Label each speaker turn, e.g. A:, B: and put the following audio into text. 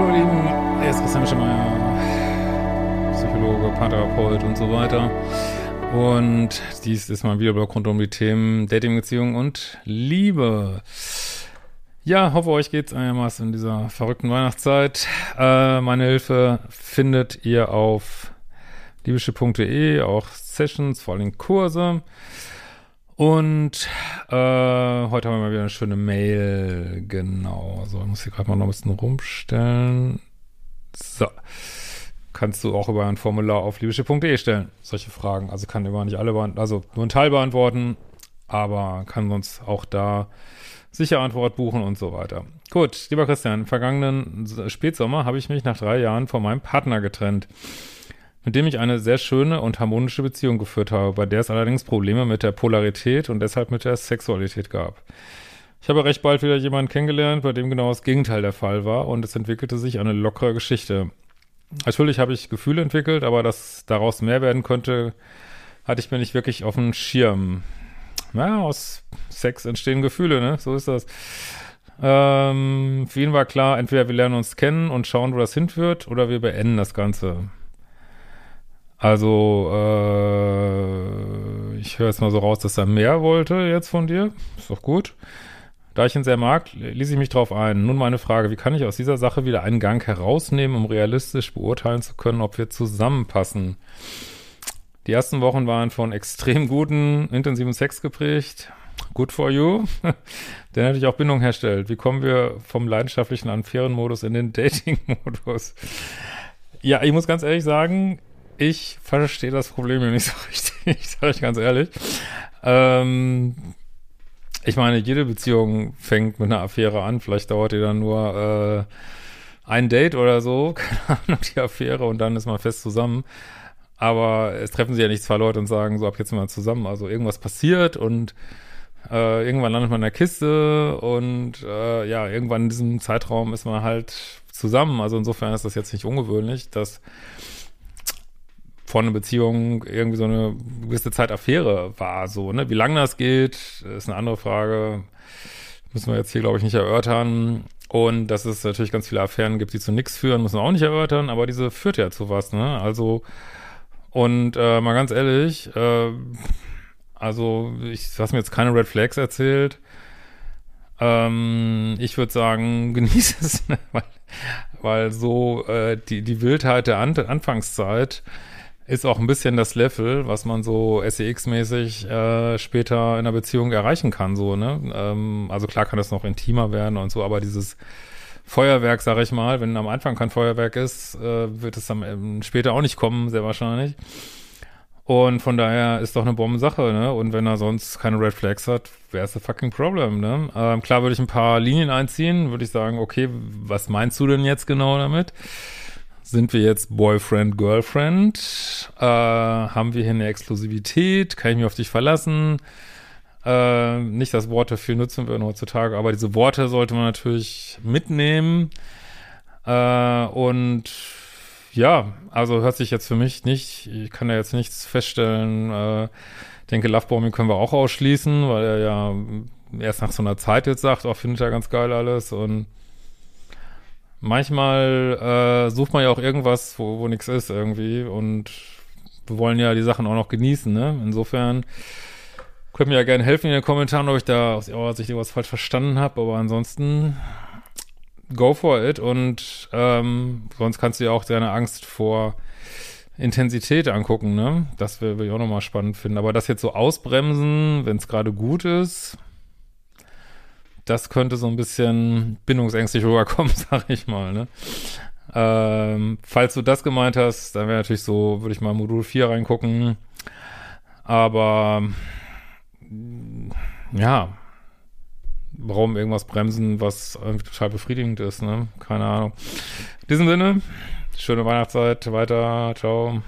A: Er ist Christian Schemeier, Psychologe, Paartherapeut und so weiter. Und dies ist mein Videoblog rund um die Themen Dating, Beziehung und Liebe. Ja, hoffe euch geht's einigermaßen in dieser verrückten Weihnachtszeit. Äh, meine Hilfe findet ihr auf liebische.de, auch Sessions, vor allem Kurse. Und äh, heute haben wir mal wieder eine schöne Mail. Genau. Also ich muss hier gerade mal noch ein bisschen rumstellen. So. Kannst du auch über ein Formular auf liebische.de stellen. Solche Fragen. Also kann immer nicht alle beantworten, also nur ein Teil beantworten, aber kann sonst auch da sicher Antwort buchen und so weiter. Gut, lieber Christian, im vergangenen Spätsommer habe ich mich nach drei Jahren von meinem Partner getrennt mit dem ich eine sehr schöne und harmonische Beziehung geführt habe, bei der es allerdings Probleme mit der Polarität und deshalb mit der Sexualität gab. Ich habe recht bald wieder jemanden kennengelernt, bei dem genau das Gegenteil der Fall war und es entwickelte sich eine lockere Geschichte. Natürlich habe ich Gefühle entwickelt, aber dass daraus mehr werden könnte, hatte ich mir nicht wirklich auf dem Schirm. Ja, aus Sex entstehen Gefühle, ne? So ist das. Ähm, für ihn war klar, entweder wir lernen uns kennen und schauen, wo das hinführt, oder wir beenden das Ganze. Also, äh, ich höre jetzt mal so raus, dass er mehr wollte jetzt von dir. Ist doch gut. Da ich ihn sehr mag, ließ ich mich drauf ein. Nun meine Frage, wie kann ich aus dieser Sache wieder einen Gang herausnehmen, um realistisch beurteilen zu können, ob wir zusammenpassen? Die ersten Wochen waren von extrem guten, intensiven Sex geprägt. Good for you. Der natürlich auch Bindung herstellt. Wie kommen wir vom leidenschaftlichen an fairen Modus in den Dating-Modus? Ja, ich muss ganz ehrlich sagen, ich verstehe das Problem nicht so richtig, sage ich ganz ehrlich. Ähm, ich meine, jede Beziehung fängt mit einer Affäre an. Vielleicht dauert die dann nur äh, ein Date oder so, keine Ahnung, die Affäre, und dann ist man fest zusammen. Aber es treffen sich ja nicht zwei Leute und sagen, so ab jetzt mal zusammen. Also irgendwas passiert und äh, irgendwann landet man in der Kiste und äh, ja, irgendwann in diesem Zeitraum ist man halt zusammen. Also insofern ist das jetzt nicht ungewöhnlich, dass von einer Beziehung irgendwie so eine gewisse Zeit Affäre war, so, ne? Wie lange das geht, ist eine andere Frage. Müssen wir jetzt hier, glaube ich, nicht erörtern. Und dass es natürlich ganz viele Affären gibt, die zu nichts führen, müssen wir auch nicht erörtern, aber diese führt ja zu was, ne? Also, und äh, mal ganz ehrlich, äh, also ich hast mir jetzt keine Red Flags erzählt. Ähm, ich würde sagen, genieße es, ne? weil, weil so äh, die, die Wildheit der An Anfangszeit ist auch ein bisschen das Level, was man so SEX-mäßig äh, später in einer Beziehung erreichen kann, so, ne? Ähm, also klar kann das noch intimer werden und so, aber dieses Feuerwerk, sag ich mal, wenn am Anfang kein Feuerwerk ist, äh, wird es dann ähm, später auch nicht kommen, sehr wahrscheinlich. Und von daher ist doch eine Bombensache, ne? Und wenn er sonst keine Red Flags hat, wäre es a fucking problem, ne? Ähm, klar würde ich ein paar Linien einziehen, würde ich sagen, okay, was meinst du denn jetzt genau damit? Sind wir jetzt Boyfriend, Girlfriend? Äh, haben wir hier eine Exklusivität? Kann ich mich auf dich verlassen? Äh, nicht, dass Worte viel nutzen würden heutzutage, aber diese Worte sollte man natürlich mitnehmen. Äh, und ja, also hört sich jetzt für mich nicht, ich kann da jetzt nichts feststellen. Äh, denke, Lovebombing können wir auch ausschließen, weil er ja erst nach so einer Zeit jetzt sagt, auch oh, findet er ganz geil alles und manchmal äh, sucht man ja auch irgendwas, wo, wo nichts ist irgendwie und wir wollen ja die Sachen auch noch genießen, ne? Insofern könnt mir ja gerne helfen in den Kommentaren, ob ich da aus eurer Sicht irgendwas falsch verstanden habe, aber ansonsten go for it und ähm, sonst kannst du ja auch deine Angst vor Intensität angucken, ne? Das will ich auch nochmal spannend finden. Aber das jetzt so ausbremsen, wenn es gerade gut ist, das könnte so ein bisschen bindungsängstlich rüberkommen, sag ich mal, ne? Ähm, falls du das gemeint hast, dann wäre natürlich so, würde ich mal Modul 4 reingucken. Aber ja, warum irgendwas bremsen, was irgendwie total befriedigend ist, ne? Keine Ahnung. In diesem Sinne, schöne Weihnachtszeit, weiter, ciao.